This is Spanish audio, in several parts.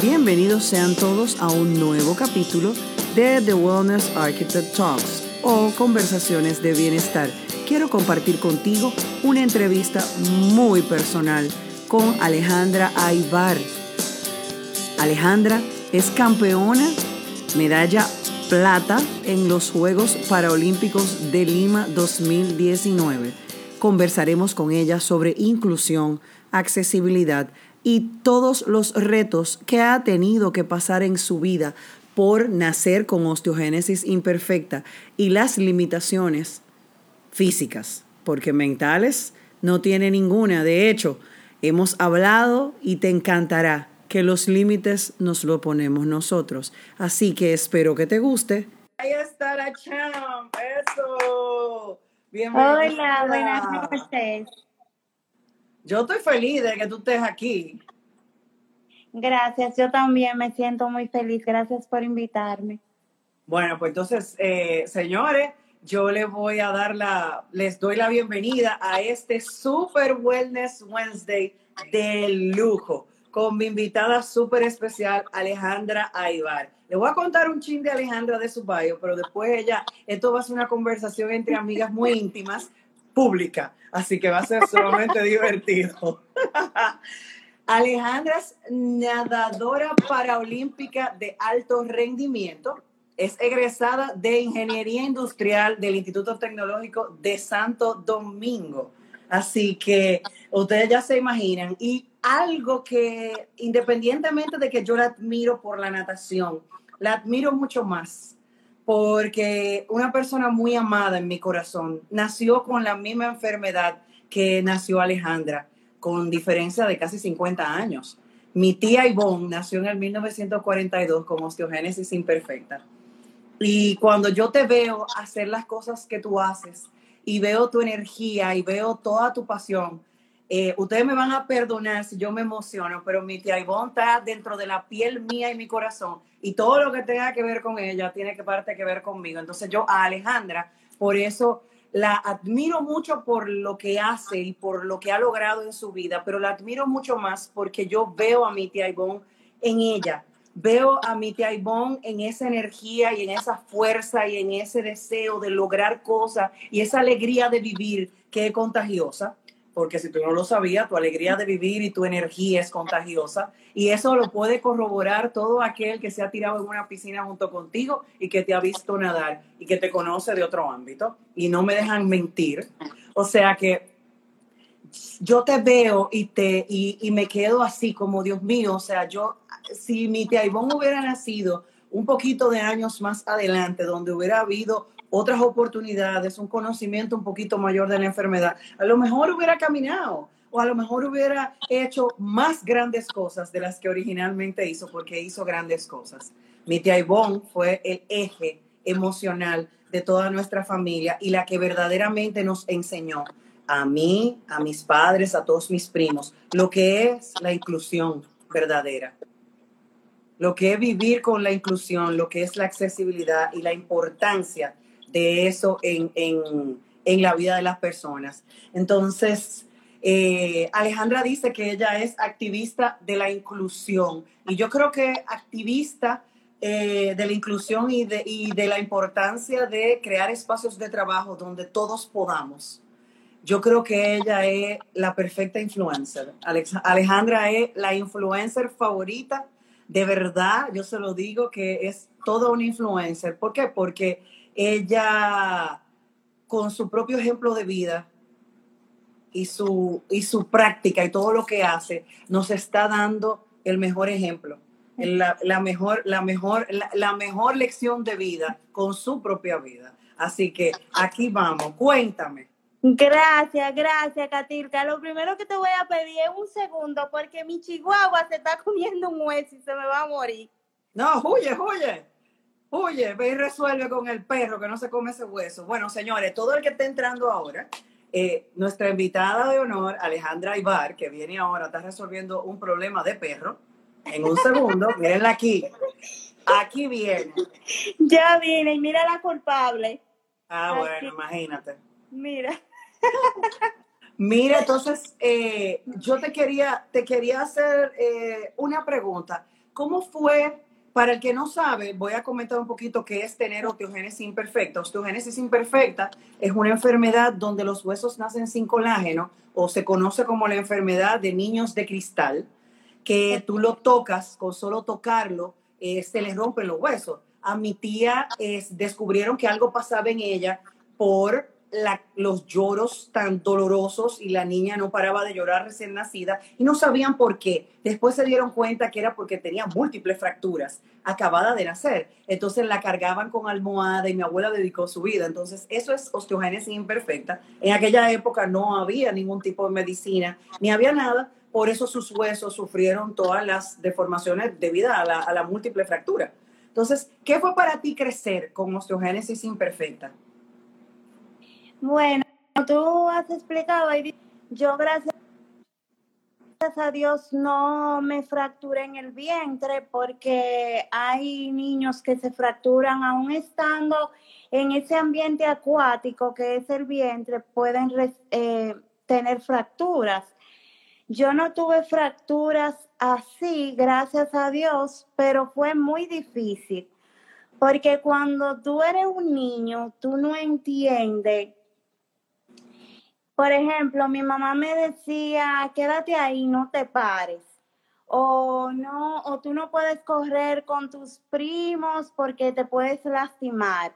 Bienvenidos sean todos a un nuevo capítulo de The Wellness Architect Talks o Conversaciones de Bienestar. Quiero compartir contigo una entrevista muy personal con Alejandra Aybar. Alejandra es campeona, medalla plata en los Juegos Paralímpicos de Lima 2019. Conversaremos con ella sobre inclusión, accesibilidad, y todos los retos que ha tenido que pasar en su vida por nacer con osteogénesis imperfecta y las limitaciones físicas, porque mentales no tiene ninguna. De hecho, hemos hablado y te encantará que los límites nos lo ponemos nosotros. Así que espero que te guste. Ahí está la champ, eso. Bienvenida. Hola, buenas noches. Yo estoy feliz de que tú estés aquí. Gracias, yo también me siento muy feliz. Gracias por invitarme. Bueno, pues entonces, eh, señores, yo les voy a dar la, les doy la bienvenida a este Super Wellness Wednesday de lujo con mi invitada súper especial, Alejandra Aybar. Le voy a contar un chin de Alejandra de su bio, pero después ella, esto va a ser una conversación entre amigas muy íntimas, pública, así que va a ser sumamente divertido. Alejandra es nadadora paraolímpica de alto rendimiento. Es egresada de Ingeniería Industrial del Instituto Tecnológico de Santo Domingo. Así que ustedes ya se imaginan. Y algo que, independientemente de que yo la admiro por la natación, la admiro mucho más porque una persona muy amada en mi corazón nació con la misma enfermedad que nació Alejandra, con diferencia de casi 50 años. Mi tía Ivonne nació en el 1942 con osteogénesis imperfecta. Y cuando yo te veo hacer las cosas que tú haces y veo tu energía y veo toda tu pasión, eh, ustedes me van a perdonar si yo me emociono, pero mi tía Ivonne está dentro de la piel mía y mi corazón y todo lo que tenga que ver con ella tiene que parte que ver conmigo. Entonces yo a Alejandra, por eso la admiro mucho por lo que hace y por lo que ha logrado en su vida, pero la admiro mucho más porque yo veo a mi tía Ivonne en ella. Veo a mi tía Ivonne en esa energía y en esa fuerza y en ese deseo de lograr cosas y esa alegría de vivir que es contagiosa porque si tú no lo sabías, tu alegría de vivir y tu energía es contagiosa. Y eso lo puede corroborar todo aquel que se ha tirado en una piscina junto contigo y que te ha visto nadar y que te conoce de otro ámbito. Y no me dejan mentir. O sea que yo te veo y, te, y, me quedo así como, Dios mío, o sea, yo, si mi tía Ivonne hubiera nacido un poquito de años más adelante, donde hubiera habido otras oportunidades, un conocimiento un poquito mayor de la enfermedad, a lo mejor hubiera caminado o a lo mejor hubiera hecho más grandes cosas de las que originalmente hizo, porque hizo grandes cosas. Mi tía Ivonne fue el eje emocional de toda nuestra familia y la que verdaderamente nos enseñó a mí, a mis padres, a todos mis primos, lo que es la inclusión verdadera, lo que es vivir con la inclusión, lo que es la accesibilidad y la importancia de eso en, la vida de las personas. Entonces, eh, Alejandra dice que ella es activista de la inclusión y yo creo que activista eh, de la inclusión y de, y de la importancia de crear espacios de trabajo donde todos podamos. Yo creo que ella es la perfecta influencer. Alejandra es la influencer favorita. De verdad, yo se lo digo que es toda una influencer. ¿Por qué? Porque ella con su propio ejemplo de vida y su, y su práctica y todo lo que hace, nos está dando el mejor ejemplo, la, mejor, la, mejor, la, mejor lección de vida con su propia vida. Así que aquí vamos, cuéntame. Gracias, gracias, Katirka. Lo primero que te voy a pedir es un segundo, porque mi chihuahua se está comiendo un hueso y se me va a morir. No, huye, huye. Oye, ve y resuelve con el perro que no se come ese hueso. Bueno, señores, todo el que esté entrando ahora, eh, nuestra invitada de honor, Alejandra Ibar, que viene ahora, está resolviendo un problema de perro. En un segundo, mírenla aquí. Aquí viene. Ya viene, y mira la culpable. Ah, bueno, imagínate. Mira. Mira, entonces, eh, yo te quería, te quería hacer eh, una pregunta. ¿Cómo fue, para el que no sabe, voy a comentar un poquito qué es tener osteogénesis imperfecta? Osteogénesis imperfecta es una enfermedad donde los huesos nacen sin colágeno o se conoce como la enfermedad de niños de cristal, que tú lo tocas, con solo tocarlo, eh, se les rompen los huesos. A mi tía descubrieron que algo pasaba en ella por los lloros tan dolorosos y la niña no paraba de llorar recién nacida y no sabían por qué. Después se dieron cuenta que era porque tenía múltiples fracturas acabada de nacer. Entonces la cargaban con almohada y mi abuela dedicó su vida. Entonces eso es osteogénesis imperfecta. En aquella época no había ningún tipo de medicina, ni había nada. Por eso sus huesos sufrieron todas las deformaciones debido a la, a la múltiple fractura. Entonces, ¿qué fue para ti crecer con osteogénesis imperfecta? Bueno, tú has explicado, yo gracias a Dios no me fracturé en el vientre porque hay niños que se fracturan aún estando en ese ambiente acuático que es el vientre, pueden eh, tener fracturas. Yo no tuve fracturas así, gracias a Dios, pero fue muy difícil. Porque cuando tú eres un niño, tú no entiendes por ejemplo, mi mamá me decía, quédate ahí, no te pares. O no, o tú no puedes correr con tus primos porque te puedes lastimar.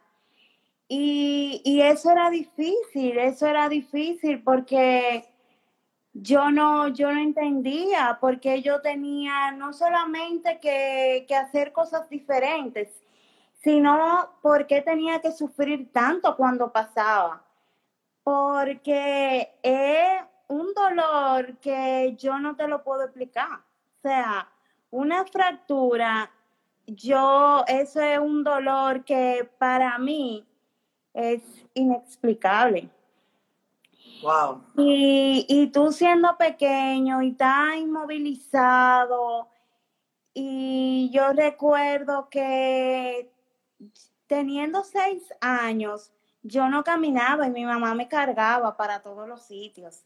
Y, y eso era difícil, eso era difícil porque yo no, yo no entendía porque yo tenía no solamente que, que hacer cosas diferentes, sino porque tenía que sufrir tanto cuando pasaba porque es un dolor que yo no te lo puedo explicar. O sea, una fractura, yo, eso es un dolor que para mí es inexplicable. Wow. Y, y tú siendo pequeño y tan inmovilizado, y yo recuerdo que teniendo seis años, yo no caminaba y mi mamá me cargaba para todos los sitios.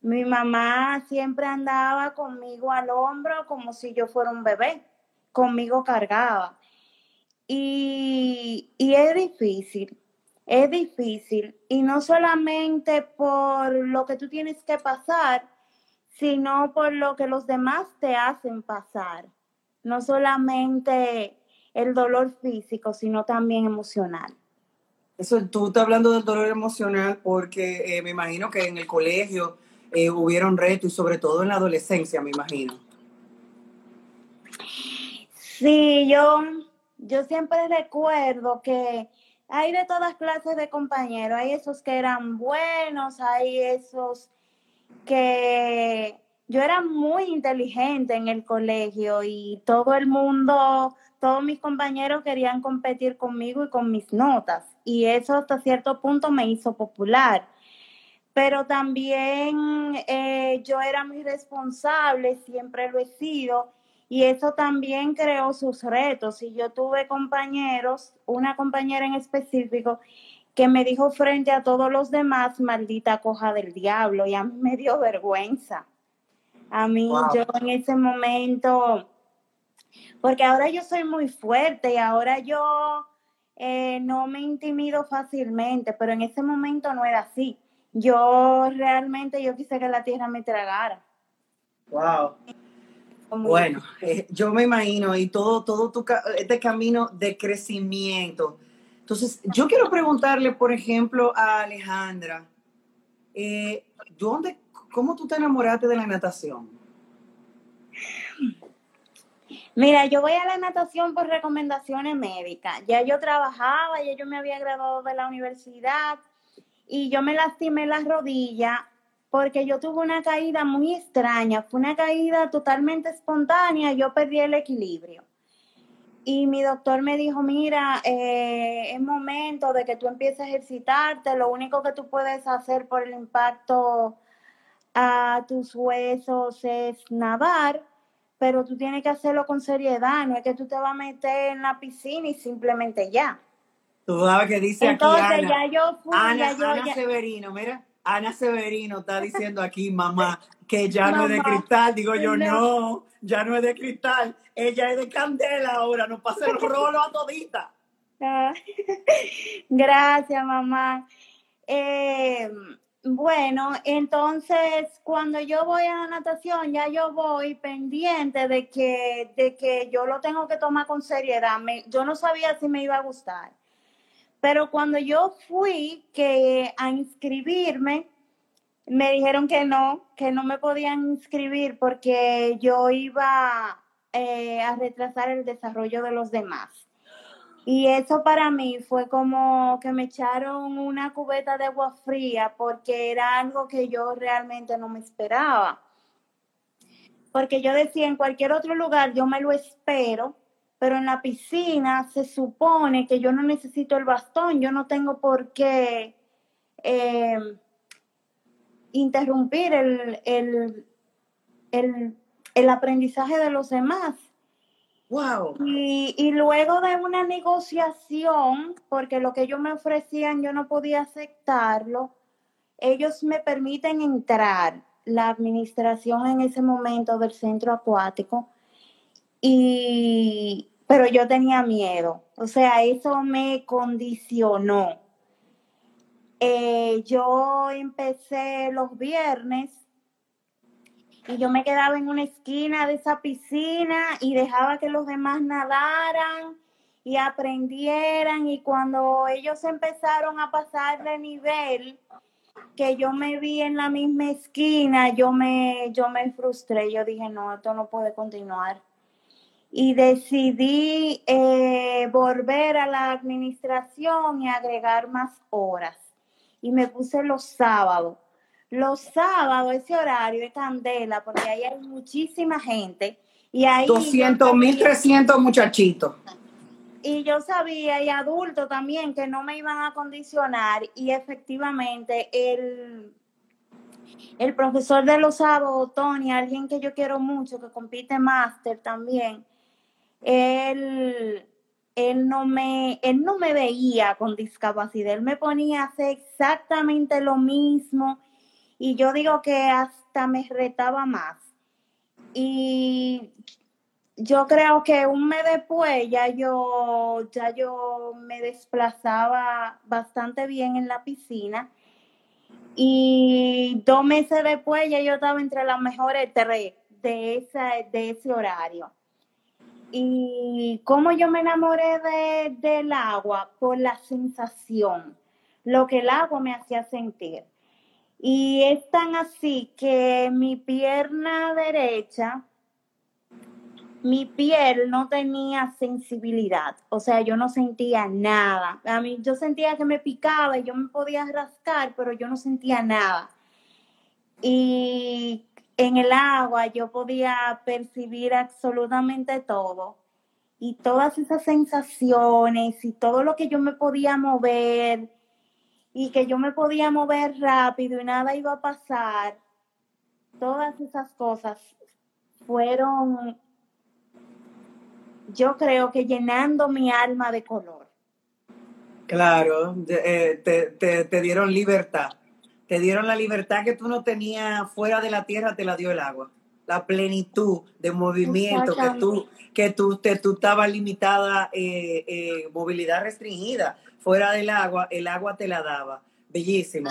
Mi mamá siempre andaba conmigo al hombro como si yo fuera un bebé, conmigo cargaba. Y, y es difícil, es difícil. Y no solamente por lo que tú tienes que pasar, sino por lo que los demás te hacen pasar. No solamente el dolor físico, sino también emocional. Eso, tú estás hablando del dolor emocional porque eh, me imagino que en el colegio eh, hubieron retos y sobre todo en la adolescencia, me imagino. Sí, yo, yo siempre recuerdo que hay de todas clases de compañeros, hay esos que eran buenos, hay esos que yo era muy inteligente en el colegio y todo el mundo todos mis compañeros querían competir conmigo y con mis notas. Y eso hasta cierto punto me hizo popular. Pero también eh, yo era muy responsable, siempre lo he sido, y eso también creó sus retos. Y yo tuve compañeros, una compañera en específico, que me dijo frente a todos los demás, maldita coja del diablo, y a mí me dio vergüenza. A mí yo en ese momento porque ahora yo soy muy fuerte y ahora yo eh, no me intimido fácilmente, pero en ese momento no era así. Yo realmente yo quise que la tierra me tragara. Wow. Bueno, eh, yo me imagino y todo, todo tu, este camino de crecimiento. Entonces, yo quiero preguntarle, por ejemplo, a Alejandra, eh, ¿dónde, ¿cómo tú te enamoraste de la natación? Mira, yo voy a la natación por recomendaciones médicas. Ya yo trabajaba, ya yo me había graduado de la universidad y yo me lastimé la rodilla porque yo tuve una caída muy extraña. Fue una caída totalmente espontánea, yo perdí el equilibrio. Y mi doctor me dijo, mira, eh, es momento de que tú empieces a ejercitarte, lo único que tú puedes hacer por el impacto a tus huesos es nadar pero tú tienes que hacerlo con seriedad, no es que tú te vas a meter en la piscina y simplemente ya. Tú sabes que dice Entonces, ya yo fui, Ana, ya yo, Ana Severino, mira, Ana Severino está diciendo aquí, mamá, que ya no es de cristal. Digo yo, no. ya no es de cristal. Ella es de candela ahora, nos pasa el rolo a todita. Gracias, mamá. Eh, bueno, entonces cuando yo voy a la natación, ya yo voy pendiente de que, de que yo lo tengo que tomar con seriedad. yo no sabía si me iba a gustar. Pero cuando yo fui que a inscribirme, me dijeron que no, que no me podían inscribir porque yo iba eh, a retrasar el desarrollo de los demás. Y eso para mí fue como que me echaron una cubeta de agua fría porque era algo que yo realmente no me esperaba. Porque yo decía, en cualquier otro lugar yo me lo espero, pero en la piscina se supone que yo no necesito el bastón, yo no tengo por qué eh, interrumpir el, el aprendizaje de los demás. Y, y, luego de una negociación, porque lo que ellos me ofrecían yo no podía aceptarlo, ellos me permiten entrar la administración en ese momento del centro acuático y pero yo tenía miedo, o sea, eso me condicionó. Eh, yo empecé los viernes y yo me quedaba en una esquina de esa piscina y dejaba que los demás nadaran y aprendieran y cuando ellos empezaron a pasar de nivel que yo me vi en la misma esquina, yo me, yo me frustré, yo dije, no, esto no puede continuar. Y decidí eh, volver a la administración y agregar más horas. Y me puse los sábados los sábados, ese horario de candela, porque ahí hay muchísima gente. Y ahí 200, 1300 muchachitos. Y yo sabía, y adultos también, que no me iban a condicionar. Y efectivamente, el, el profesor de los sábados, Tony, alguien que yo quiero mucho, que compite máster también, él, él, no me, él no me veía con discapacidad. Él me ponía a hacer exactamente lo mismo y yo digo que hasta me retaba más. Y yo creo que un mes después ya yo, ya yo me desplazaba bastante bien en la piscina. Y dos meses después ya yo estaba entre las mejores tres de, de ese horario. Y cómo yo me enamoré de, del agua por la sensación, lo que el agua me hacía sentir. Y es tan así que mi pierna derecha, mi piel no tenía sensibilidad, o sea, yo no sentía nada. A mí yo sentía que me picaba y yo me podía rascar, pero yo no sentía nada. Y en el agua yo podía percibir absolutamente todo. Y todas esas sensaciones y todo lo que yo me podía mover y que yo me podía mover rápido y nada iba a pasar, todas esas cosas fueron, yo creo que llenando mi alma de color. Claro, eh, te, te, dieron libertad. Te dieron la libertad que tú no tenías fuera de la tierra, te la dio el agua. La plenitud de movimiento que tú, que tú, te, tú estabas limitada, eh, eh, movilidad restringida fuera del agua, el agua te la daba. Bellísimo.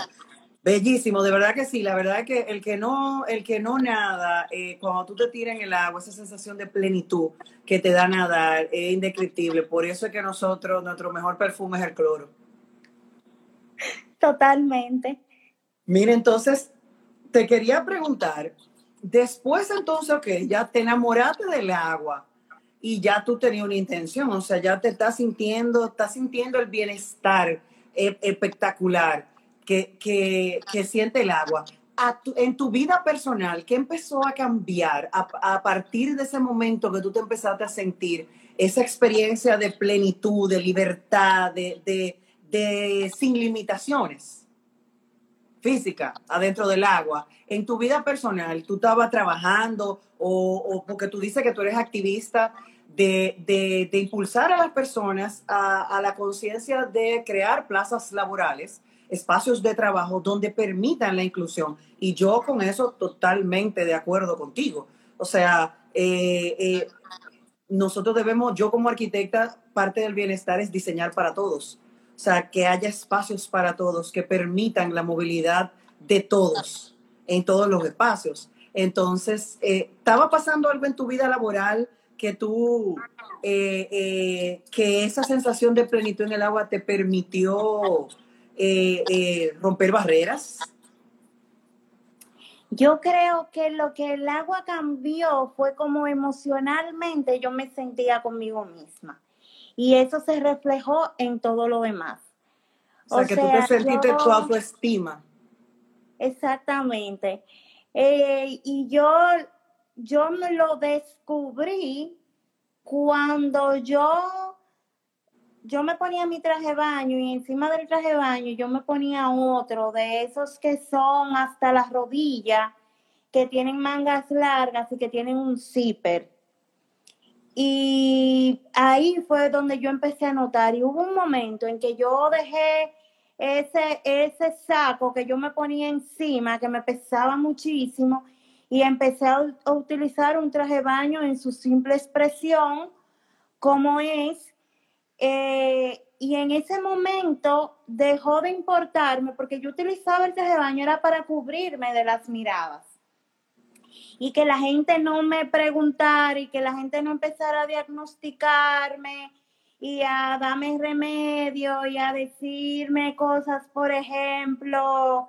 Bellísimo, de verdad que sí, la verdad es que el que no, el que no nada, eh, cuando tú te tiras en el agua, esa sensación de plenitud que te da nadar es indescriptible. Por eso es que nosotros, nuestro mejor perfume es el cloro. Totalmente. Mira, entonces, te quería preguntar, después entonces, ok, ya te enamoraste del agua, y ya tú tenías una intención, o sea, ya te estás sintiendo, estás sintiendo el bienestar e, espectacular que, que, siente el agua. en tu vida personal, ¿qué empezó a cambiar a, partir de ese momento que tú te empezaste a sentir esa experiencia de plenitud, de libertad, de, de, sin limitaciones física adentro del agua? En tu vida personal, ¿tú estabas trabajando o, o porque tú dices que tú eres activista? De, impulsar a las personas a, la conciencia de crear plazas laborales espacios de trabajo donde permitan la inclusión. Y yo con eso totalmente de acuerdo contigo. O sea, eh, eh, nosotros debemos, yo como arquitecta, parte del bienestar es diseñar para todos. O sea, que haya espacios para todos que permitan la movilidad de todos en todos los espacios. Entonces, eh, ¿estaba pasando algo en tu vida laboral que tú, eh, eh, que esa sensación de plenitud en el agua te permitió romper barreras? Yo creo que lo que el agua cambió fue como emocionalmente yo me sentía conmigo misma. Y eso se reflejó en todo lo demás. O sea, que tú te sentiste tu autoestima. Exactamente. Eh, y yo, yo me lo descubrí cuando yo, yo me ponía mi traje de baño y encima del traje de baño yo me ponía otro de esos que son hasta las rodillas, que tienen mangas largas y que tienen un zipper. Y ahí fue donde yo empecé a notar y hubo un momento en que yo dejé ese, ese saco que yo me ponía encima, que me pesaba muchísimo, y empecé a, utilizar un traje de baño en su simple expresión, como es. Eh, y en ese momento dejó de importarme, porque yo utilizaba el traje de baño, era para cubrirme de las miradas. Y que la gente no me preguntara y que la gente no empezara a diagnosticarme y a darme remedio y a decirme cosas, por ejemplo,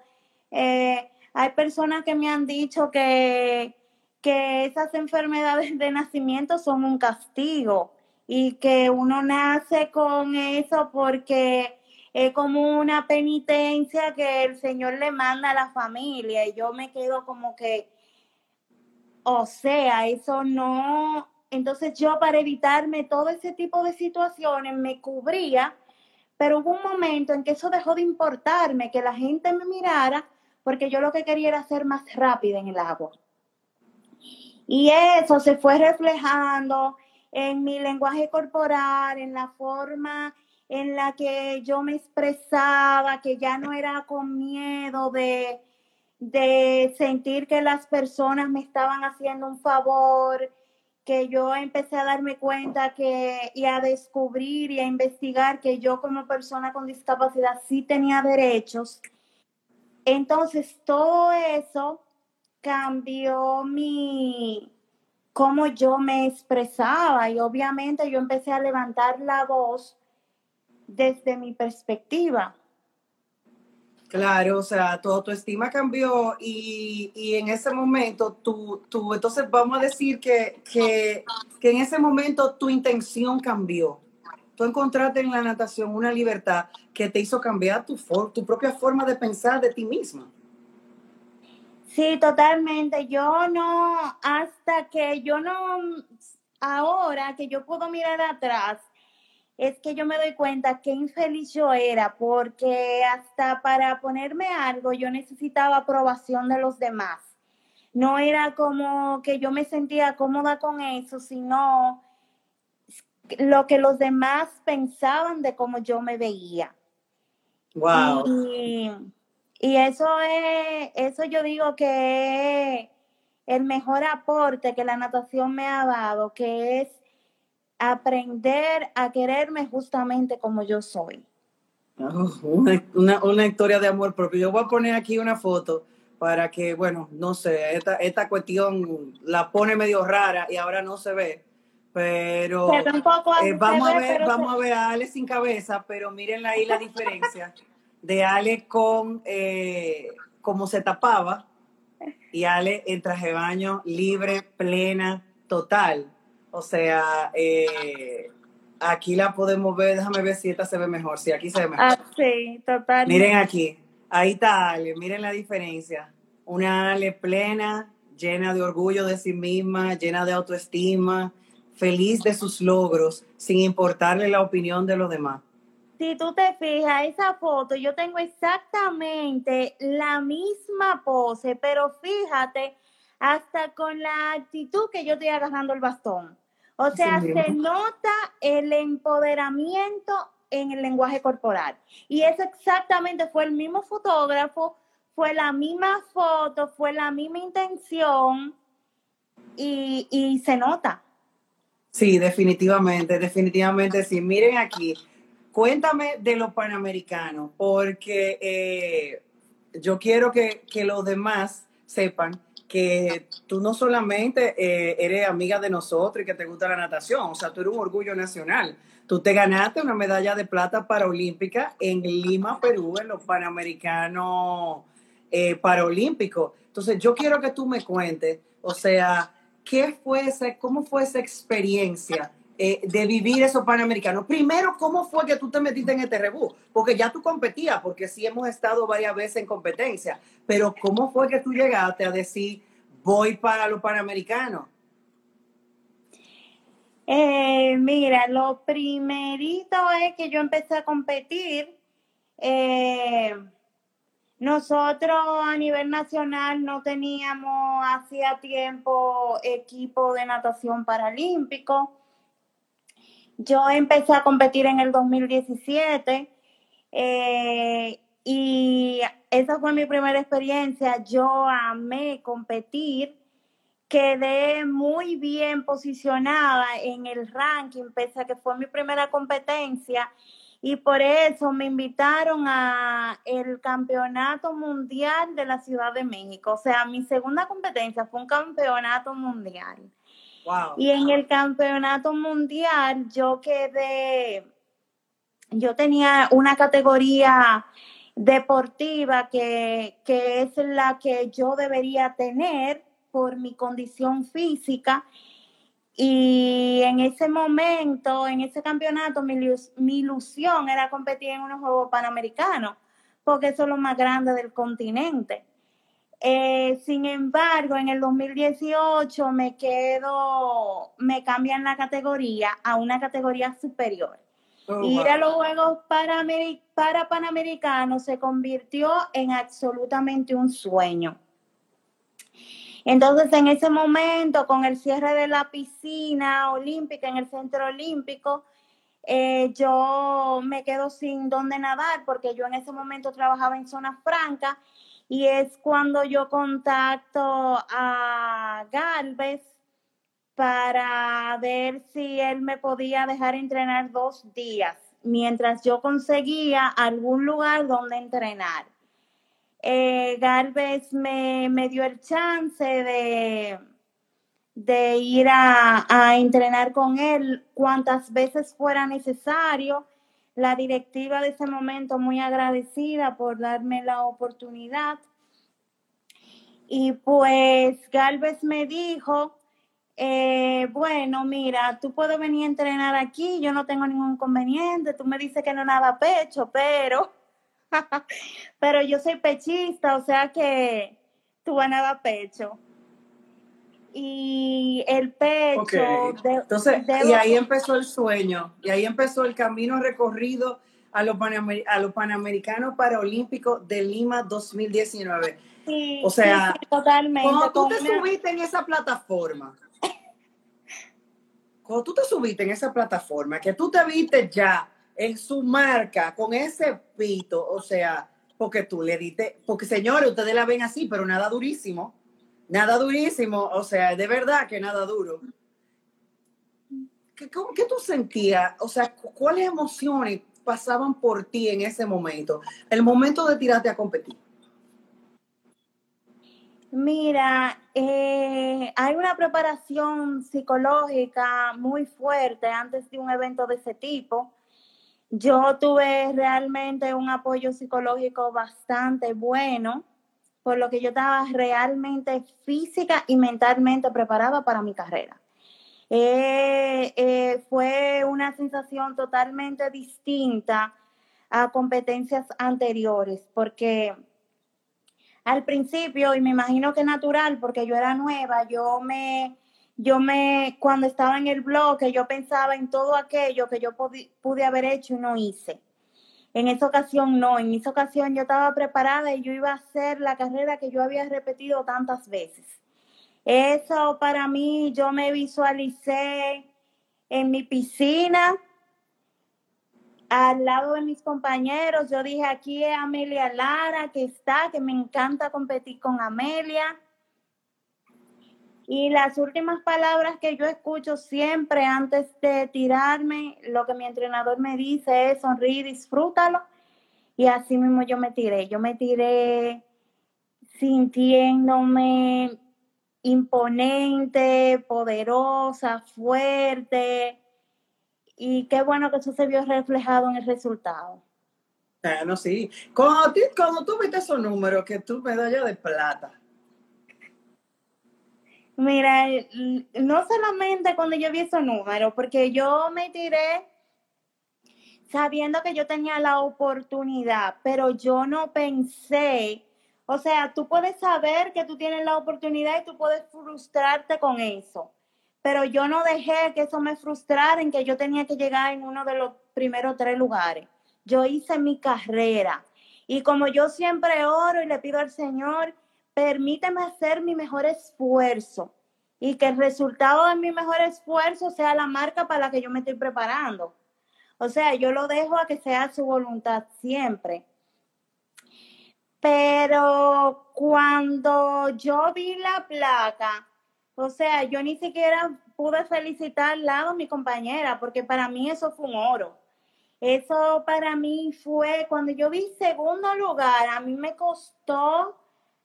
eh, hay personas que me han dicho que, que esas enfermedades de nacimiento son un castigo y que uno nace con eso porque es como una penitencia que el Señor le manda a la familia y yo me quedo como que, o sea, eso no, entonces yo para evitarme todo ese tipo de situaciones me cubría, pero hubo un momento en que eso dejó de importarme, que la gente me mirara, porque yo lo que quería era ser más rápida en el agua. Y eso se fue reflejando en mi lenguaje corporal, en la forma en la que yo me expresaba, que ya no era con miedo de, de sentir que las personas me estaban haciendo un favor, que yo empecé a darme cuenta que y a descubrir y a investigar que yo como persona con discapacidad sí tenía derechos. Entonces todo eso cambió mi cómo yo me expresaba y obviamente yo empecé a levantar la voz desde mi perspectiva. Claro, o sea, tu estima cambió y, en ese momento tú, tú, entonces vamos a decir que, que, en ese momento tu intención cambió. Tú encontraste en la natación una libertad que te hizo cambiar tu, tu propia forma de pensar de ti misma. Sí, totalmente. Yo no, hasta que yo no, ahora que yo puedo mirar atrás, es que yo me doy cuenta qué infeliz yo era, porque hasta para ponerme algo yo necesitaba aprobación de los demás. No era como que yo me sentía cómoda con eso, sino lo que los demás pensaban de cómo yo me veía. Wow. Y, y eso es, eso yo digo que es el mejor aporte que la natación me ha dado, que es aprender a quererme justamente como yo soy. Oh, una, una, historia de amor propio. Yo voy a poner aquí una foto para que, bueno, no sé, esta, esta cuestión la pone medio rara y ahora no se ve, pero, eh, vamos, a ver, vamos a ver a Ale sin cabeza, pero miren ahí la diferencia de Ale con eh, cómo se tapaba y Ale en traje de baño libre, plena, total. O sea, eh, aquí la podemos ver, déjame ver si esta se ve mejor, si aquí se ve mejor. Ah, sí, total. Miren aquí, ahí está Ale, miren la diferencia. Una Ale plena, llena de orgullo de sí misma, llena de autoestima, feliz de sus logros, sin importarle la opinión de los demás. Si tú te fijas, esa foto, yo tengo exactamente la misma pose, pero fíjate, hasta con la actitud que yo estoy agarrando el bastón. O sea, se nota el empoderamiento en el lenguaje corporal. Y eso exactamente fue el mismo fotógrafo, fue la misma foto, fue la misma intención y, y se nota. Sí, definitivamente, definitivamente sí. Miren aquí, cuéntame de los panamericanos, porque eh, yo quiero que, que, los demás sepan que tú no solamente eh, eres amiga de nosotros y que te gusta la natación, o sea, tú eres un orgullo nacional. Tú te ganaste una medalla de plata paraolímpica en Lima, Perú, en los Panamericanos eh. Entonces, yo quiero que tú me cuentes, o sea, ¿qué fue esa, cómo fue esa experiencia eh, de vivir esos panamericanos? Primero, ¿cómo fue que tú te metiste en este rebú? Porque ya tú competías, porque sí hemos estado varias veces en competencia, pero ¿cómo fue que tú llegaste a decir, voy para los panamericanos? Eh, mira, lo primerito es que yo empecé a competir. Eh, nosotros a nivel nacional no teníamos hacía tiempo equipo de natación paralímpico. Yo empecé a competir en el 2017 eh, y esa fue mi primera experiencia. Yo amé competir, quedé muy bien posicionada en el ranking, pese a que fue mi primera competencia y por eso me invitaron a el Campeonato Mundial de la Ciudad de México. O sea, mi segunda competencia fue un campeonato mundial. Wow. Y en el campeonato mundial yo quedé, yo tenía una categoría deportiva que, que es la que yo debería tener por mi condición física y en ese momento, en ese campeonato, mi, ilusión era competir en unos Juegos Panamericanos, porque eso es lo más grande del continente. Eh, sin embargo, en el 2018 me quedo, me cambian la categoría a una categoría superior. Oh, Ir a los Juegos para, para Panamericanos se convirtió en absolutamente un sueño. Entonces, en ese momento, con el cierre de la piscina olímpica en el centro olímpico, eh, yo me quedo sin dónde nadar porque yo en ese momento trabajaba en zona franca y es cuando yo contacto a Galvez para ver si él me podía dejar entrenar dos días mientras yo conseguía algún lugar donde entrenar eh, Galvez me, me, dio el chance de, de ir a, a, entrenar con él cuantas veces fuera necesario. La directiva de ese momento muy agradecida por darme la oportunidad. Y pues Galvez me dijo, eh, bueno, mira, tú puedes venir a entrenar aquí, yo no tengo ningún inconveniente, tú me dices que no nada pecho, pero Pero yo soy pechista, o sea que tú dar pecho. Y el pecho. Entonces, y ahí empezó el sueño, y ahí empezó el camino recorrido a los, a los Panamericanos Paralímpicos de Lima 2019. Sí, o sea, totalmente. Cuando tú te subiste en esa plataforma, cuando tú te subiste en esa plataforma, que tú te viste ya en su marca con ese pito, o sea, porque tú le diste, porque señores, ustedes la ven así, pero nada durísimo, nada durísimo, o sea, de verdad que nada duro. ¿Qué, qué tú sentías? O sea, ¿cuáles emociones pasaban por ti en ese momento? El momento de tirarte a competir. Mira, eh, hay una preparación psicológica muy fuerte antes de un evento de ese tipo yo tuve realmente un apoyo psicológico bastante bueno, por lo que yo estaba realmente física y mentalmente preparada para mi carrera. Eh, eh, fue una sensación totalmente distinta a competencias anteriores, porque al principio, y me imagino que natural, porque yo era nueva, yo me yo me, cuando estaba en el bloque, yo pensaba en todo aquello que yo pude haber hecho y no hice. En esa ocasión no, en esa ocasión yo estaba preparada y yo iba a hacer la carrera que yo había repetido tantas veces. Eso para mí, yo me visualicé en mi piscina al lado de mis compañeros. Yo dije, aquí es Amelia Lara, que está, que me encanta competir con Amelia. Y las últimas palabras que yo escucho siempre antes de tirarme, lo que mi entrenador me dice es sonríe, disfrútalo. Y así mismo yo me tiré. Yo me tiré sintiéndome imponente, poderosa, fuerte. Y qué bueno que eso se vio reflejado en el resultado. Bueno, sí. Cuando, cuando tú viste esos números, que tú medalla de plata, Mira, no solamente cuando yo vi esos números, porque yo me tiré sabiendo que yo tenía la oportunidad, pero yo no pensé, o sea, tú puedes saber que tú tienes la oportunidad y tú puedes frustrarte con eso, pero yo no dejé que eso me frustrara en que yo tenía que llegar en uno de los primeros tres lugares. Yo hice mi carrera y como yo siempre oro y le pido al Señor permíteme hacer mi mejor esfuerzo y que el resultado de mi mejor esfuerzo sea la marca para la que yo me estoy preparando. O sea, yo lo dejo a que sea su voluntad siempre. Pero cuando yo vi la placa, o sea, yo ni siquiera pude felicitar al lado a mi compañera, porque para mí eso fue un oro. Eso para mí fue, cuando yo vi segundo lugar, a mí me costó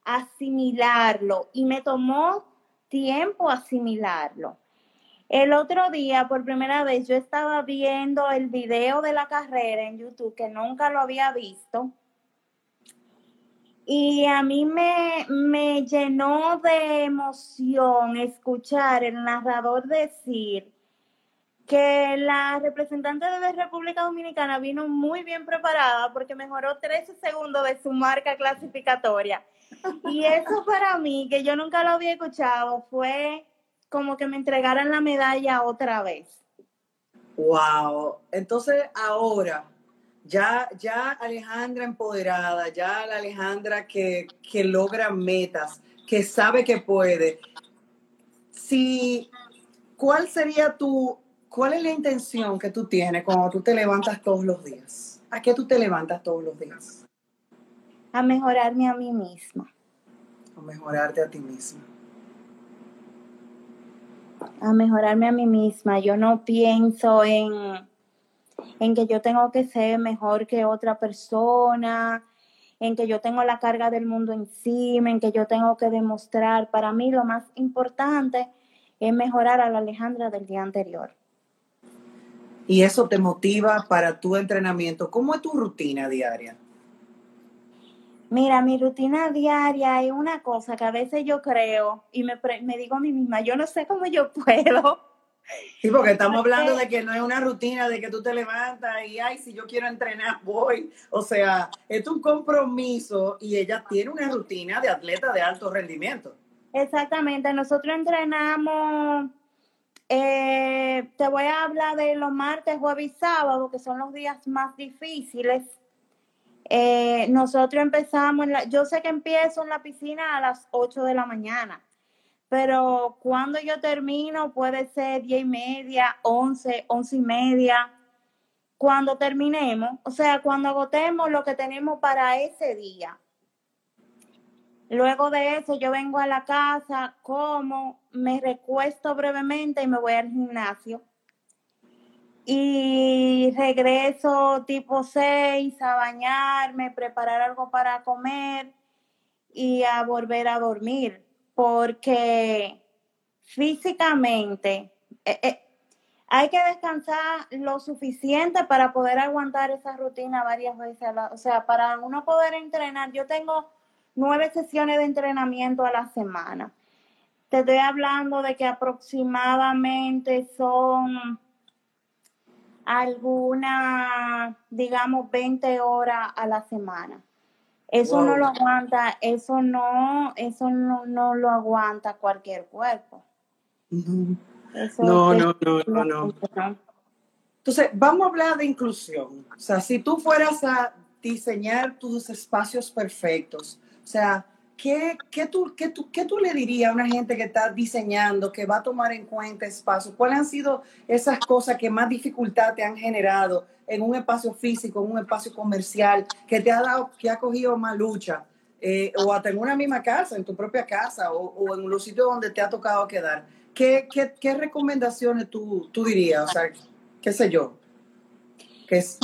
asimilarlo y me tomó tiempo asimilarlo. El otro día, por primera vez, yo estaba viendo el video de la carrera en YouTube, que nunca lo había visto. Y a mí me, me llenó de emoción escuchar el narrador decir que la representante de República Dominicana vino muy bien preparada porque mejoró 13 segundos de su marca clasificatoria. Y eso para mí, que yo nunca lo había escuchado, fue como que me entregaran la medalla otra vez. Wow. Entonces ahora, ya, ya Alejandra empoderada, ya la Alejandra que, que logra metas, que sabe que puede. Si, ¿cuál sería tu, cuál es la intención que tú tienes cuando tú te levantas todos los días? ¿A qué tú te levantas todos los días? A mejorarme a mí misma. A mejorarte a ti misma. A mejorarme a mí misma. Yo no pienso en, en que yo tengo que ser mejor que otra persona, en que yo tengo la carga del mundo encima, en que yo tengo que demostrar. Para mí lo más importante es mejorar a la Alejandra del día anterior. Y eso te motiva para tu entrenamiento. ¿Cómo es tu rutina diaria? Mira, mi rutina diaria es una cosa que a veces yo creo y me, me digo a mí misma, yo no sé cómo yo puedo. Sí, porque estamos hablando de que no es una rutina de que tú te levantas y, ay, si yo quiero entrenar, voy. O sea, es un compromiso y ella tiene una rutina de atleta de alto rendimiento. Exactamente, nosotros entrenamos, eh, te voy a hablar de los martes, jueves y sábado, que son los días más difíciles eh, nosotros empezamos, yo sé que empiezo en la piscina a las 8 de la mañana, pero cuando yo termino puede ser 10 y media, 11, 11 y media. Cuando terminemos, o sea, cuando agotemos lo que tenemos para ese día. Luego de eso yo vengo a la casa, como, me recuesto brevemente y me voy al gimnasio y regreso tipo 6 a bañarme, preparar algo para comer y a volver a dormir, porque físicamente eh, eh, hay que descansar lo suficiente para poder aguantar esa rutina varias veces. o sea, para uno poder entrenar, yo tengo nueve sesiones de entrenamiento a la semana. Te estoy hablando de que aproximadamente son alguna, digamos, 20 horas a la semana. Eso no lo aguanta, eso no, eso no, no lo aguanta cualquier cuerpo. no, no, no, no, no. Entonces, vamos a hablar de inclusión. O sea, si tú fueras a diseñar tus espacios perfectos, o sea, ¿qué, qué, tú, qué, tú, ¿qué tú le dirías a una gente que está diseñando, que va a tomar en cuenta espacio? ¿Cuáles han sido esas cosas que más dificultad te han generado en un espacio físico, en un espacio comercial, que te ha dado, que ha cogido más lucha? Eh, o hasta en una misma casa, en tu propia casa, o, en los sitios donde te ha tocado quedar. ¿Qué, qué, qué recomendaciones tú, tú dirías? O sea, qué sé yo.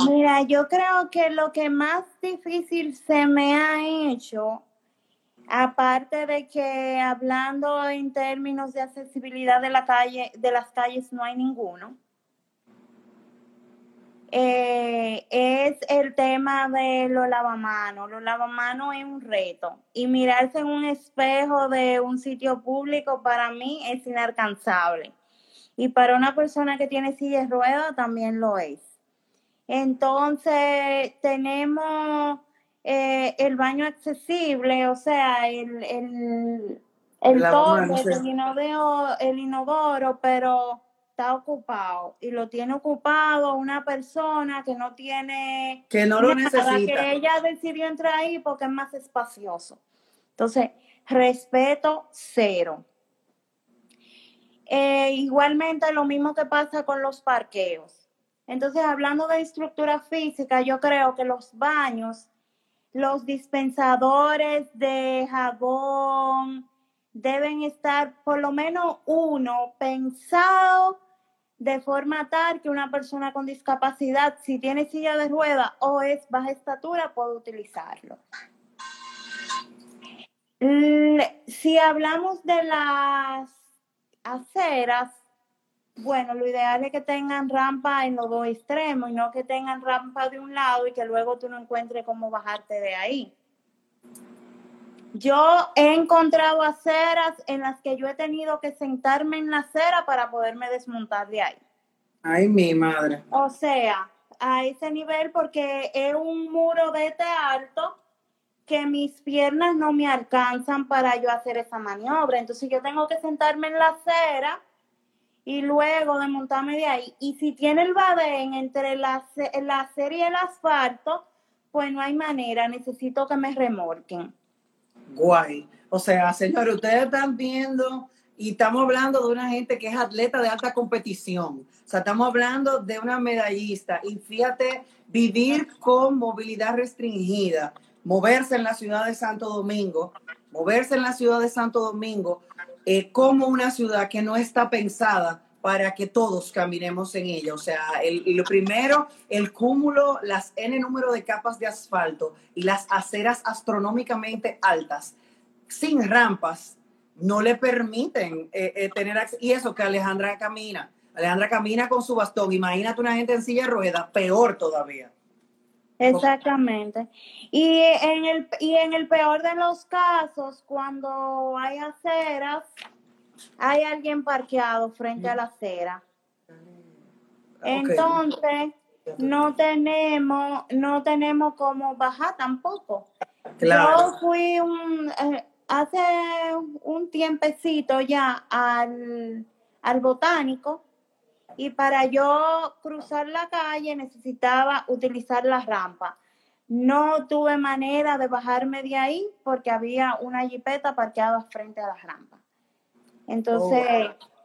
Mira, yo creo que lo que más difícil se me ha hecho Aparte de que hablando en términos de accesibilidad de la calle, de las calles no hay ninguno. Eh, es el tema de los lavamanos. Los lavamanos es un reto. Y mirarse en un espejo de un sitio público para mí es inalcanzable. Y para una persona que tiene silla de ruedas también lo es. Entonces, tenemos eh, el baño accesible, o sea, el, el, el el inodoro, el inodoro, pero está ocupado y lo tiene ocupado una persona que no tiene que no lo necesita que ella decidió entrar ahí porque es más espacioso. Entonces respeto cero. Eh, igualmente lo mismo que pasa con los parqueos. Entonces hablando de estructura física yo creo que los baños los dispensadores de jabón deben estar por lo menos uno pensado de forma tal que una persona con discapacidad, si tiene silla de rueda o es baja estatura, puede utilizarlo. Si hablamos de las aceras, bueno, lo ideal es que tengan rampa en los dos extremos y no que tengan rampa de un lado y que luego tú no encuentres cómo bajarte de ahí. Yo he encontrado aceras en las que yo he tenido que sentarme en la acera para poderme desmontar de ahí. Ay, mi madre. O sea, a ese nivel porque es un muro de este alto que mis piernas no me alcanzan para yo hacer esa maniobra. Entonces yo tengo que sentarme en la acera y luego de montarme de ahí. Y si tiene el badén entre la, la serie y el asfalto, pues no hay manera, necesito que me remorquen. Guay. O sea, señores, ustedes están viendo y estamos hablando de una gente que es atleta de alta competición. O sea, estamos hablando de una medallista. Y fíjate, vivir con movilidad restringida, moverse en la ciudad de Santo Domingo, moverse en la ciudad de Santo Domingo como una ciudad que no está pensada para que todos caminemos en ella. O sea, lo primero, el cúmulo, las N número de capas de asfalto y las aceras astronómicamente altas, sin rampas, no le permiten eh, eh, tener acceso. Y eso que Alejandra camina. Alejandra camina con su bastón. Imagínate una gente en silla de ruedas, peor todavía. Exactamente. Y en el, y en el peor de los casos, cuando hay aceras, hay alguien parqueado frente a la acera. Entonces, no tenemos, no tenemos cómo bajar tampoco. Yo fui un, eh, hace un tiempecito ya al, al botánico y para yo cruzar la calle necesitaba utilizar la rampa. No tuve manera de bajarme de ahí porque había una jipeta parqueada frente a la rampa. Entonces... Oh,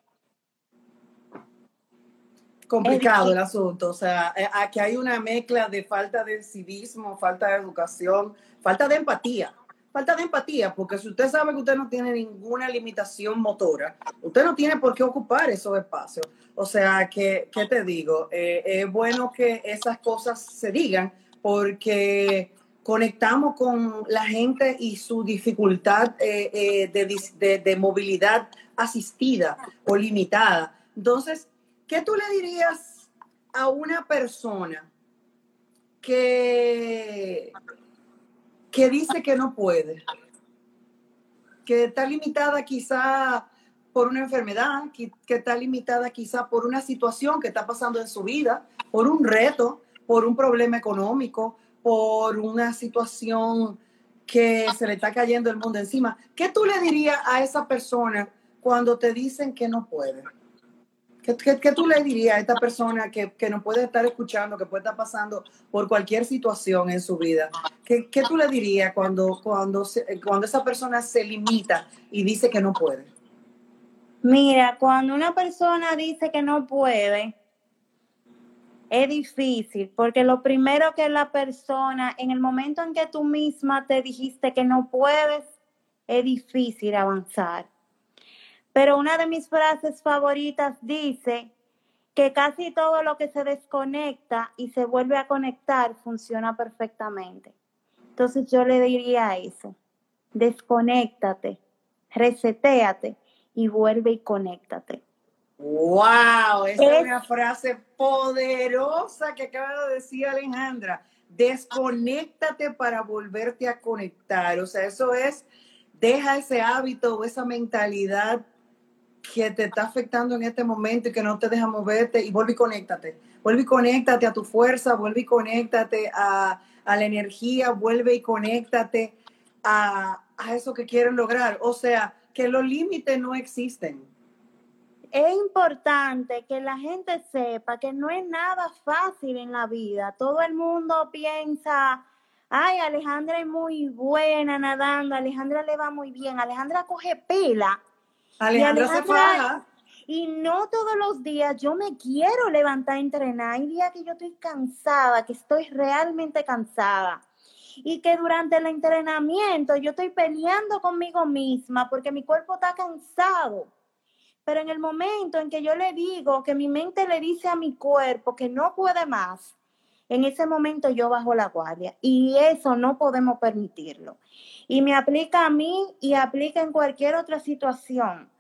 Complicado el asunto, o sea, eh, aquí hay una mezcla de falta de civismo, falta de educación, falta de empatía falta de empatía, porque si usted sabe que usted no tiene ninguna limitación motora, usted no tiene por qué ocupar esos espacios. O sea, que, ¿qué te digo? Eh, es bueno que esas cosas se digan porque conectamos con la gente y su dificultad eh, eh, de, de movilidad asistida o limitada. Entonces, ¿qué tú le dirías a una persona que que dice que no puede, que está limitada quizá por una enfermedad, que, está limitada quizá por una situación que está pasando en su vida, por un reto, por un problema económico, por una situación que se le está cayendo el mundo encima. ¿Qué tú le dirías a esa persona cuando te dicen que no puede? ¿Qué, tú le dirías a esta persona que, que no puede estar escuchando, que puede estar pasando por cualquier situación en su vida? ¿Qué, qué tú le dirías cuando, cuando, cuando esa persona se limita y dice que no puede? Mira, cuando una persona dice que no puede, es difícil, porque lo primero que la persona, en el momento en que tú misma te dijiste que no puedes, es difícil avanzar. Pero una de mis frases favoritas dice que casi todo lo que se desconecta y se vuelve a conectar funciona perfectamente. Entonces yo le diría eso, desconéctate, resetéate y vuelve y conéctate. ¡Wow! Esa es, una frase poderosa que acaba de decir Alejandra. Desconéctate para volverte a conectar. O sea, eso es, deja ese hábito o esa mentalidad que te está afectando en este momento y que no te deja moverte y vuelve y conéctate. Vuelve y conéctate a tu fuerza, vuelve y conéctate a, a la energía, vuelve y conéctate a, a eso que quieren lograr. O sea, que los límites no existen. Es importante que la gente sepa que no es nada fácil en la vida. Todo el mundo piensa, ay, Alejandra es muy buena nadando, Alejandra le va muy bien, Alejandra coge pela. Alejandra, se faja. Y no todos los días yo me quiero levantar a entrenar. Hay días que yo estoy cansada, que estoy realmente cansada y que durante el entrenamiento yo estoy peleando conmigo misma porque mi cuerpo está cansado. Pero en el momento en que yo le digo, que mi mente le dice a mi cuerpo que no puede más, en ese momento yo bajo la guardia y eso no podemos permitirlo. Y me aplica a mí y aplica en cualquier otra situación.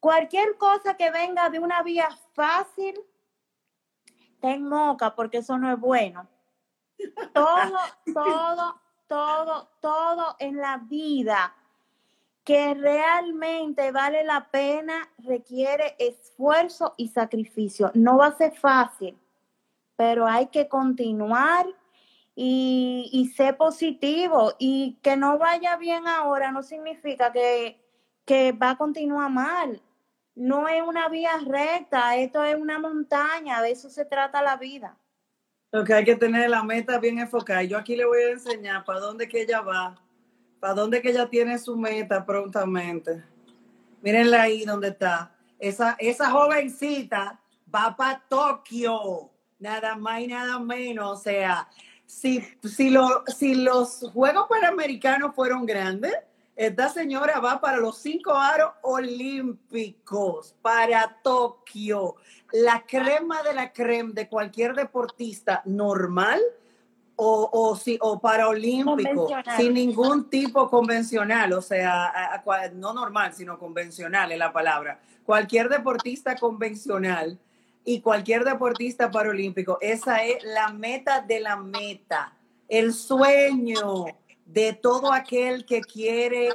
Cualquier cosa que venga de una vía fácil, ten moca porque eso no es bueno. Todo, todo, todo, todo en la vida que realmente vale la pena requiere esfuerzo y sacrificio. No va a ser fácil, pero hay que continuar y, y ser positivo. Y que no vaya bien ahora no significa que, que va a continuar mal. No es una vía recta, esto es una montaña, de eso se trata la vida. Lo que hay que tener la meta bien enfocada. Yo aquí le voy a enseñar para dónde que ella va, para dónde que ella tiene su meta prontamente. Mírenla ahí donde está. Esa, esa jovencita va para Tokio, nada más y nada menos. O sea, si, si, lo, si los Juegos Panamericanos fueron grandes, esta señora va para los cinco aros olímpicos, para Tokio la crema de la crema de cualquier deportista normal o, o, si, o paraolímpico, sin ningún tipo convencional, o sea, no normal, sino convencional es la palabra. Cualquier deportista convencional y cualquier deportista paraolímpico, esa es la meta de la meta, el sueño de todo aquel que quiere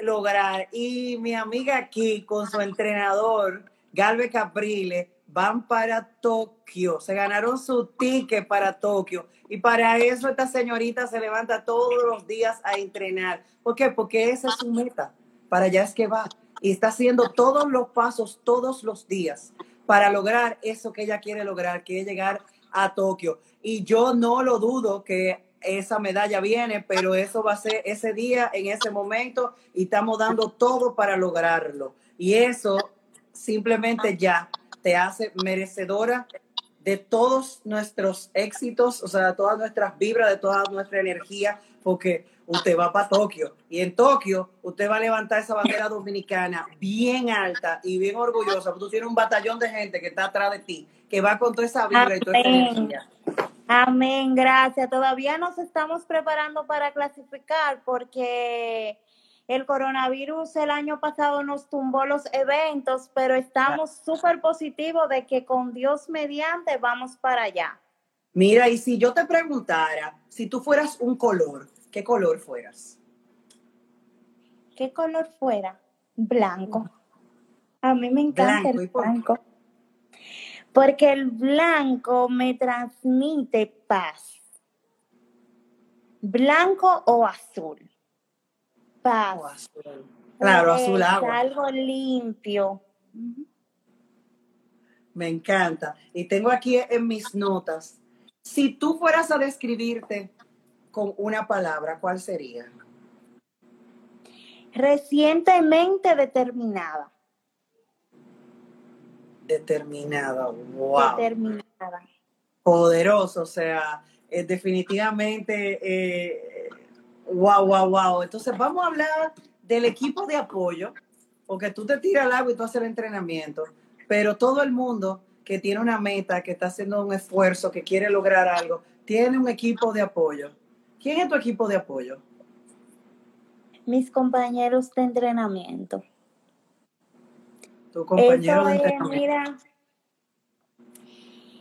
lograr. Y mi amiga aquí con su entrenador, Galve Caprile, van para Tokio, se ganaron su ticket para Tokio y para eso esta señorita se levanta todos los días a entrenar. ¿Por qué? Porque esa es su meta, para allá es que va y está haciendo todos los pasos todos los días para lograr eso que ella quiere lograr, que llegar a Tokio. Y yo no lo dudo que esa medalla viene, pero eso va a ser ese día, en ese momento, y estamos dando todo para lograrlo. Y eso simplemente ya te hace merecedora de todos nuestros éxitos, o sea, de todas nuestras vibras, de toda nuestra energía, porque usted va para Tokio y en Tokio usted va a levantar esa bandera dominicana bien alta y bien orgullosa, porque tú tienes un batallón de gente que está atrás de ti, que va con toda esa vibra y toda esa energía. Amén, gracias. Todavía nos estamos preparando para clasificar porque el coronavirus el año pasado nos tumbó los eventos, pero estamos súper positivos de que con Dios mediante vamos para allá. Mira, y si yo te preguntara, si tú fueras un color, ¿qué color fueras? ¿Qué color fuera? Blanco. A mí me encanta el blanco. Porque el blanco me transmite paz. Blanco o azul. Claro, azul agua. Algo limpio. Me encanta. Y tengo aquí en mis notas, si tú fueras a describirte con una palabra, ¿cuál sería? Recientemente determinada. Determinada, wow. Determinada. Poderoso, o sea, eh, definitivamente, eh, wow, wow, wow. Entonces vamos a hablar del equipo de apoyo, porque tú te tiras al agua y tú haces el entrenamiento, pero todo el mundo que tiene una meta, que está haciendo un esfuerzo, que quiere lograr algo, tiene un equipo de apoyo. ¿Quién es tu equipo de apoyo? Mis compañeros de entrenamiento. Tu compañero de entrenamiento. mira,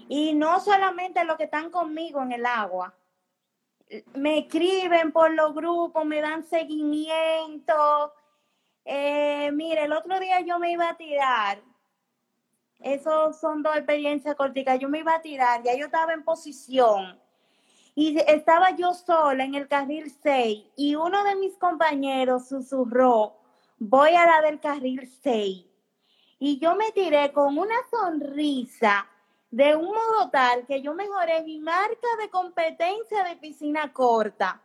y no solamente los que están conmigo en el agua, me escriben por los grupos, me dan seguimiento. Eh, mire, el otro día yo me iba a tirar. Esos son dos experiencias corticas. Yo me iba a tirar, ya yo estaba en posición. Y estaba yo sola en el carril 6 y uno de mis compañeros susurró, voy a la del carril 6. Y yo me tiré con una sonrisa de un modo tal que yo mejoré mi marca de competencia de piscina corta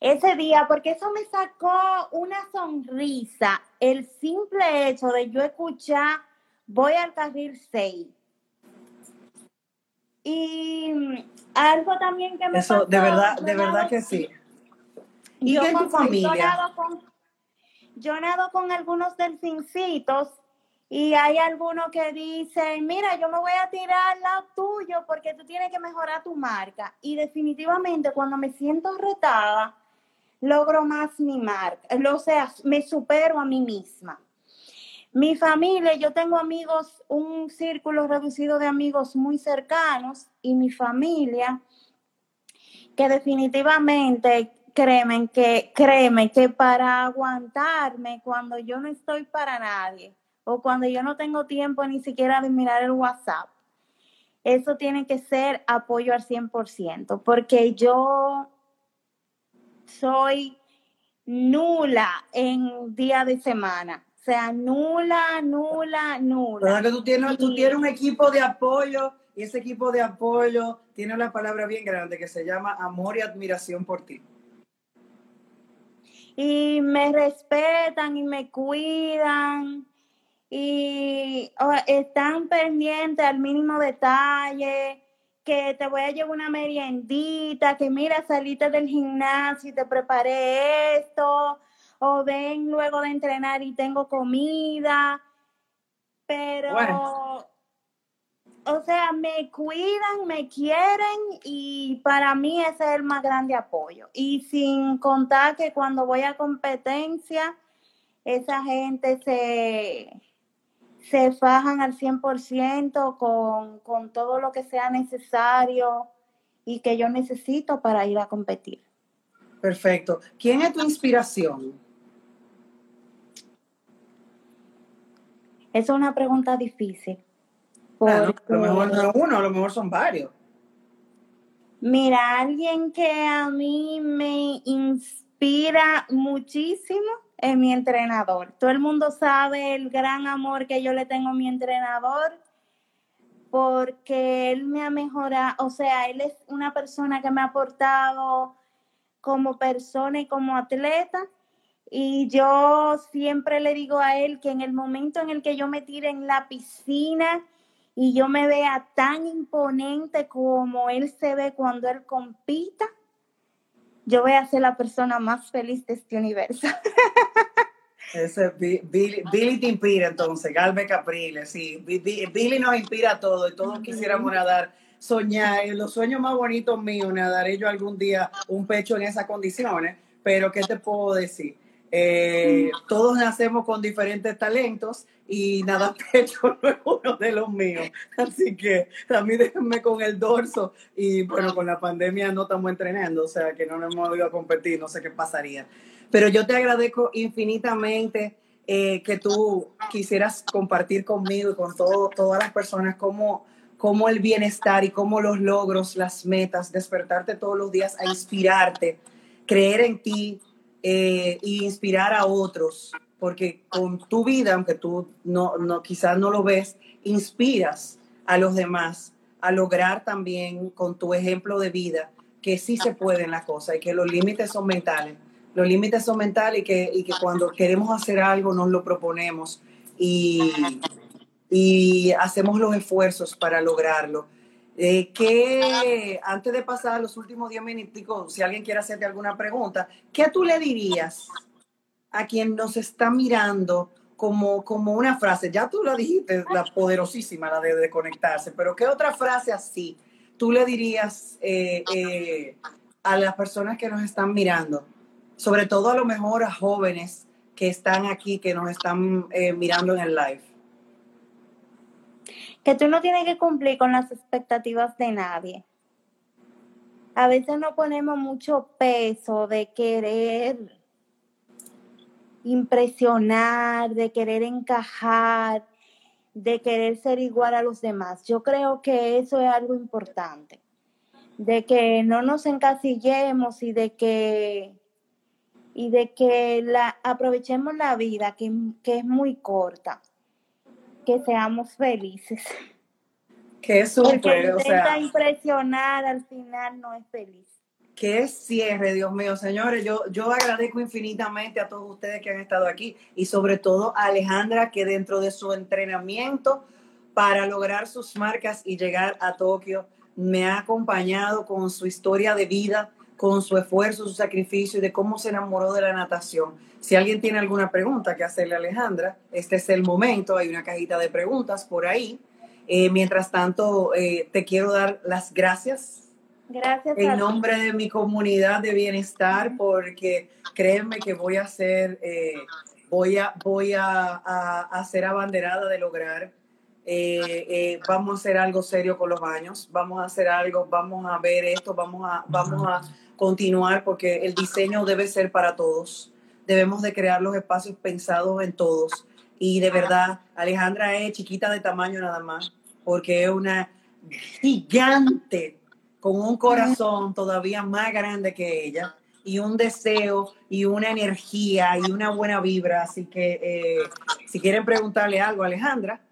ese día, porque eso me sacó una sonrisa, el simple hecho de yo escuchar, voy al carril 6. Y algo también que me Eso, de verdad, de verdad que sí. ¿Y yo tu familia? Yo nado, con, yo nado con algunos delfincitos y hay algunos que dicen, mira, yo me voy a tirar lado tuyo porque tú tienes que mejorar tu marca. Y definitivamente cuando me siento retada, logro más mi marca. O sea, me supero a mí misma. Mi familia, yo tengo amigos, un círculo reducido de amigos muy cercanos y mi familia, que definitivamente créeme que, créeme que para aguantarme cuando yo no estoy para nadie, o cuando yo no tengo tiempo ni siquiera de mirar el WhatsApp. Eso tiene que ser apoyo al 100%, porque yo soy nula en día de semana. O sea, nula, nula, nula. que tú tienes, tú tienes un equipo de apoyo y ese equipo de apoyo tiene una palabra bien grande que se llama amor y admiración por ti. Y me respetan y me cuidan y están pendientes al mínimo detalle, que te voy a llevar una meriendita, que mira, saliste del gimnasio y te preparé esto, o ven luego de entrenar y tengo comida, pero, o sea, me cuidan, me quieren y para mí ese es el más grande apoyo. Y sin contar que cuando voy a competencia, esa gente se se fajan al 100% con, con todo lo que sea necesario y que yo necesito para ir a competir. Perfecto. ¿Quién es tu inspiración? Esa es una pregunta difícil. a lo mejor no es uno, a lo mejor son varios. Mira, alguien que a mí me inspira muchísimo es mi entrenador. Todo el mundo sabe el gran amor que yo le tengo a mi entrenador porque él me ha mejorado, o sea, él es una persona que me ha aportado como persona y como atleta. Y yo siempre le digo a él que en el momento en el que yo me tire en la piscina y yo me vea tan imponente como él se ve cuando él compita, yo voy a ser la persona más feliz de este universo. Ese Billy, Billy, te inspira entonces, Galve Capriles, sí. Billy nos inspira a todos y todos quisiéramos nadar, soñar, los sueños más bonitos míos, nadaré yo algún día un pecho en esas condiciones, pero ¿qué te puedo decir? Eh, todos nacemos con diferentes talentos y nada pecho no es uno de los míos. Así que también déjenme con el dorso y bueno, con la pandemia no estamos entrenando, o sea que no nos hemos ido a competir, no sé qué pasaría. Pero yo te agradezco infinitamente eh, que tú quisieras compartir conmigo y con todo, todas las personas cómo, cómo el bienestar y cómo los logros, las metas, despertarte todos los días a inspirarte, creer en ti eh, e inspirar a otros porque con tu vida, aunque tú no, no, quizás no lo ves, inspiras a los demás a lograr también con tu ejemplo de vida que sí se pueden las cosas y que los límites son mentales. Los límites son mentales y que, y que cuando queremos hacer algo nos lo proponemos y, y hacemos los esfuerzos para lograrlo. Eh, que antes de pasar los últimos 10 minutos, si alguien quiere hacerte alguna pregunta, ¿qué tú le dirías a quien nos está mirando como, como una frase? Ya tú la dijiste, la poderosísima, la de, conectarse, pero ¿qué otra frase así tú le dirías eh, eh, a las personas que nos están mirando? Sobre todo a lo mejor a jóvenes que están aquí, que nos están mirando en el live que tú no tienes que cumplir con las expectativas de nadie. A veces no ponemos mucho peso de querer impresionar, de querer encajar, de querer ser igual a los demás. Yo creo que eso es algo importante, de que no nos encasillemos y de que y de que la aprovechemos la vida que, que es muy corta que seamos felices. Que súper, o sea. impresionar al final no es feliz. Qué cierre, Dios mío, señores. Yo, yo agradezco infinitamente a todos ustedes que han estado aquí y sobre todo a Alejandra que dentro de su entrenamiento para lograr sus marcas y llegar a Tokio me ha acompañado con su historia de vida, con su esfuerzo, su sacrificio y de cómo se enamoró de la natación. Si alguien tiene alguna pregunta que hacerle a Alejandra, este es el momento, hay una cajita de preguntas por ahí. Eh, mientras tanto, eh, te quiero dar las gracias. Gracias. En nombre de mi comunidad de bienestar, porque créeme que voy a ser, eh, voy, a, voy a, a, ser abanderada de lograr vamos a hacer algo serio con los baños, vamos a hacer algo, vamos a ver esto, vamos a, vamos a continuar porque el diseño debe ser para todos. Debemos de crear los espacios pensados en todos. Y de verdad, Alejandra es chiquita de tamaño nada más, porque es una gigante con un corazón todavía más grande que ella y un deseo y una energía y una buena vibra. Así que eh, si quieren preguntarle algo a Alejandra.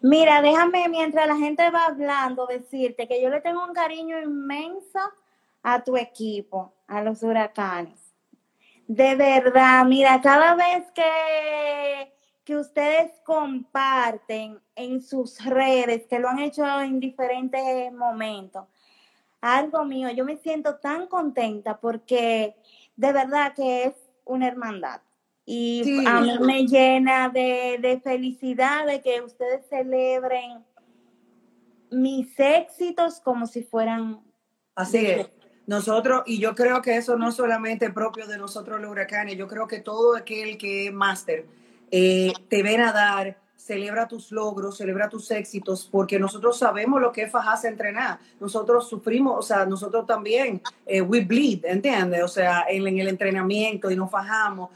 Mira, déjame mientras la gente va hablando decirte que yo le tengo un cariño inmenso a tu equipo, a los huracanes. De verdad, mira, cada vez que, que ustedes comparten en sus redes, que lo han hecho en diferentes momentos, algo mío, yo me siento tan contenta porque de verdad que es una hermandad. Y a mí me llena de, de felicidad de que ustedes celebren mis éxitos como si fueran... Así es. Nosotros, y yo creo que eso no es solamente propio de nosotros los huracanes, yo creo que todo aquel que es máster eh, te ven a dar, celebra tus logros, celebra tus éxitos, porque nosotros sabemos lo que es fajarse entrenar. Nosotros sufrimos, o sea, nosotros también, eh, we bleed, ¿entiendes? O sea, en, en el entrenamiento y nos fajamos.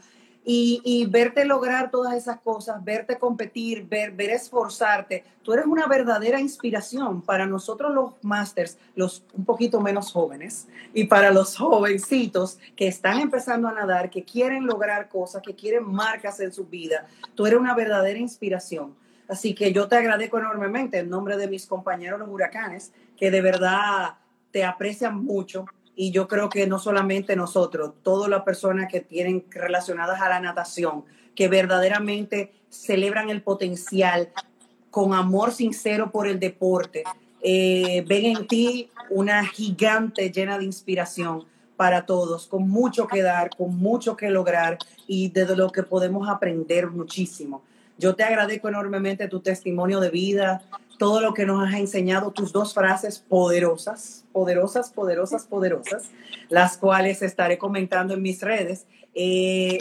Y, verte lograr todas esas cosas, verte competir, ver, ver esforzarte, tú eres una verdadera inspiración para nosotros los masters, los un poquito menos jóvenes, y para los jovencitos que están empezando a nadar, que quieren lograr cosas, que quieren marcas en su vida. Tú eres una verdadera inspiración. Así que yo te agradezco enormemente en nombre de mis compañeros los huracanes, que de verdad te aprecian mucho, y yo creo que no solamente nosotros, todas las personas que tienen relacionadas a la natación, que verdaderamente celebran el potencial con amor sincero por el deporte, eh, ven en ti una gigante llena de inspiración para todos, con mucho que dar, con mucho que lograr y de lo que podemos aprender muchísimo. Yo te agradezco enormemente tu testimonio de vida, todo lo que nos has enseñado, tus dos frases poderosas, poderosas, poderosas, poderosas, las cuales estaré comentando en mis redes. Eh,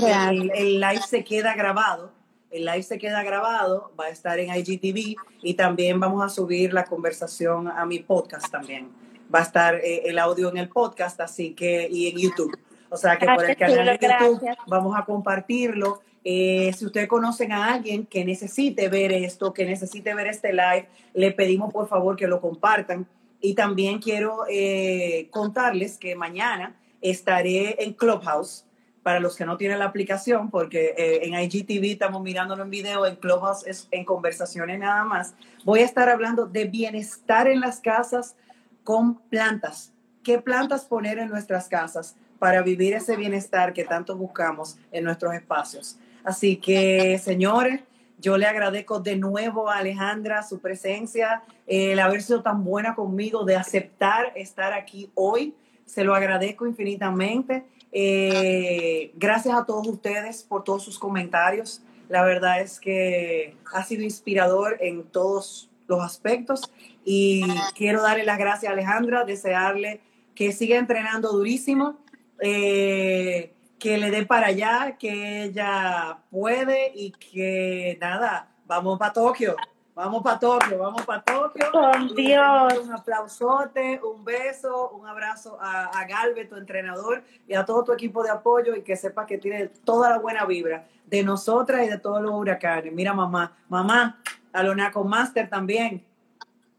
el, live se queda grabado, el live se queda grabado, va a estar en IGTV y también vamos a subir la conversación a mi podcast también. Va a estar eh, el audio en el podcast, así que, y en YouTube. O sea que por el canal de YouTube vamos a compartirlo eh, si ustedes conocen a alguien que necesite ver esto, que necesite ver este live, le pedimos por favor que lo compartan. Y también quiero eh, contarles que mañana estaré en Clubhouse para los que no tienen la aplicación, porque eh, en IGTV estamos mirándolo en video, en Clubhouse es en conversaciones nada más. Voy a estar hablando de bienestar en las casas con plantas. ¿Qué plantas poner en nuestras casas para vivir ese bienestar que tanto buscamos en nuestros espacios? Así que, señores, yo le agradezco de nuevo a Alejandra su presencia, el haber sido tan buena conmigo, de aceptar estar aquí hoy. Se lo agradezco infinitamente. Eh, gracias a todos ustedes por todos sus comentarios. La verdad es que ha sido inspirador en todos los aspectos y quiero darle las gracias a Alejandra, desearle que siga entrenando durísimo, eh, que le dé para allá, que ella puede y que nada, vamos para Tokio. Vamos para Tokio, vamos para Tokio. Con Dios. Un aplausote, un beso, un abrazo a, a Galve, tu entrenador, y a todo tu equipo de apoyo y que sepa que tiene toda la buena vibra de nosotras y de todos los huracanes. Mira, mamá, mamá, a los Naco Master también.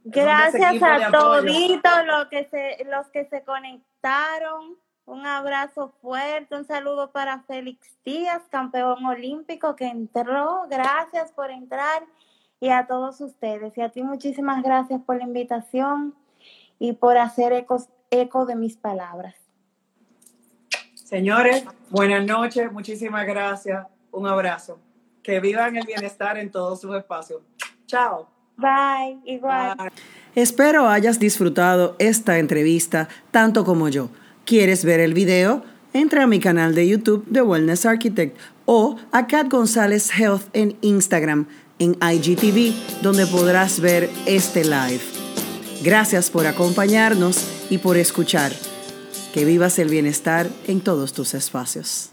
Gracias a toditos los que se, los que se conectaron. Un abrazo fuerte, un saludo para Félix Díaz, campeón olímpico que entró. Gracias por entrar y a todos ustedes. Y a ti muchísimas gracias por la invitación y por hacer eco, eco de mis palabras. Señores, buenas noches, muchísimas gracias. Un abrazo. Que vivan el bienestar en todos sus espacios. Chao. Bye, igual. Bye. Espero hayas disfrutado esta entrevista tanto como yo. ¿Quieres ver el video? Entra a mi canal de YouTube de Wellness Architect o a Cat González Health en Instagram en IGTV, donde podrás ver este live. Gracias por acompañarnos y por escuchar. Que vivas el bienestar en todos tus espacios.